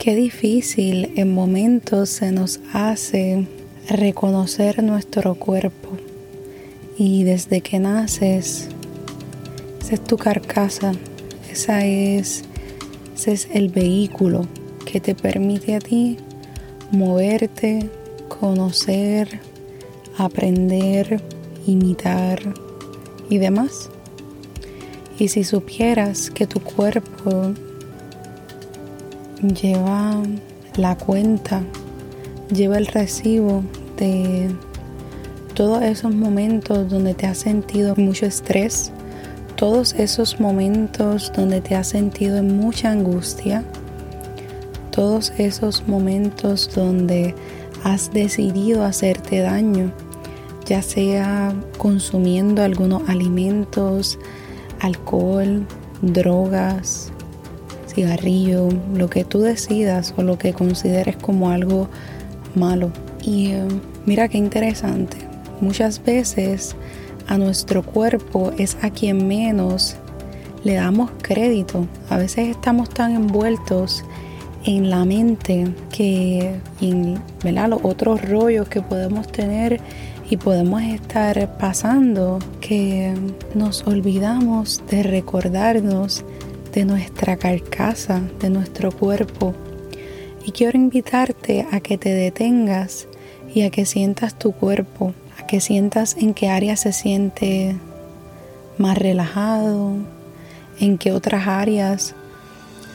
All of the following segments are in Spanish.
Qué difícil en momentos se nos hace reconocer nuestro cuerpo y desde que naces, esa es tu carcasa, esa es, ese es el vehículo que te permite a ti moverte, conocer, aprender, imitar y demás. Y si supieras que tu cuerpo lleva la cuenta, lleva el recibo de todos esos momentos donde te has sentido mucho estrés, todos esos momentos donde te has sentido en mucha angustia, todos esos momentos donde has decidido hacerte daño, ya sea consumiendo algunos alimentos, alcohol, drogas, cigarrillo, lo que tú decidas o lo que consideres como algo malo. Y eh, mira qué interesante, muchas veces a nuestro cuerpo es a quien menos le damos crédito. A veces estamos tan envueltos en la mente que en los otros rollos que podemos tener y podemos estar pasando que nos olvidamos de recordarnos de nuestra carcasa, de nuestro cuerpo. Y quiero invitarte a que te detengas y a que sientas tu cuerpo, a que sientas en qué área se siente más relajado, en qué otras áreas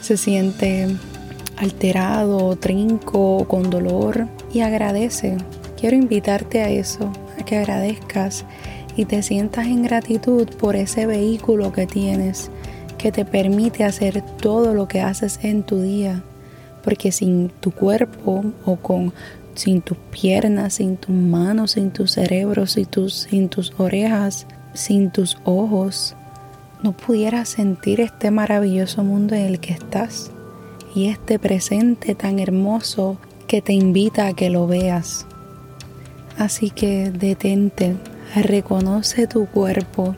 se siente alterado, trinco, con dolor y agradece. Quiero invitarte a eso, a que agradezcas y te sientas en gratitud por ese vehículo que tienes que te permite hacer todo lo que haces en tu día. Porque sin tu cuerpo o con sin tus piernas, sin tus manos, sin tu cerebro, sin tus, sin tus orejas, sin tus ojos, no pudieras sentir este maravilloso mundo en el que estás y este presente tan hermoso que te invita a que lo veas. Así que detente, reconoce tu cuerpo,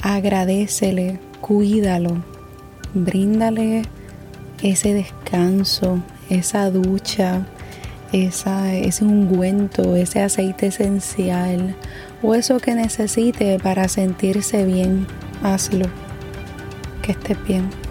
agradecele, cuídalo, bríndale ese descanso, esa ducha, ese ungüento, ese aceite esencial o eso que necesite para sentirse bien. Hazlo. Que estés bien.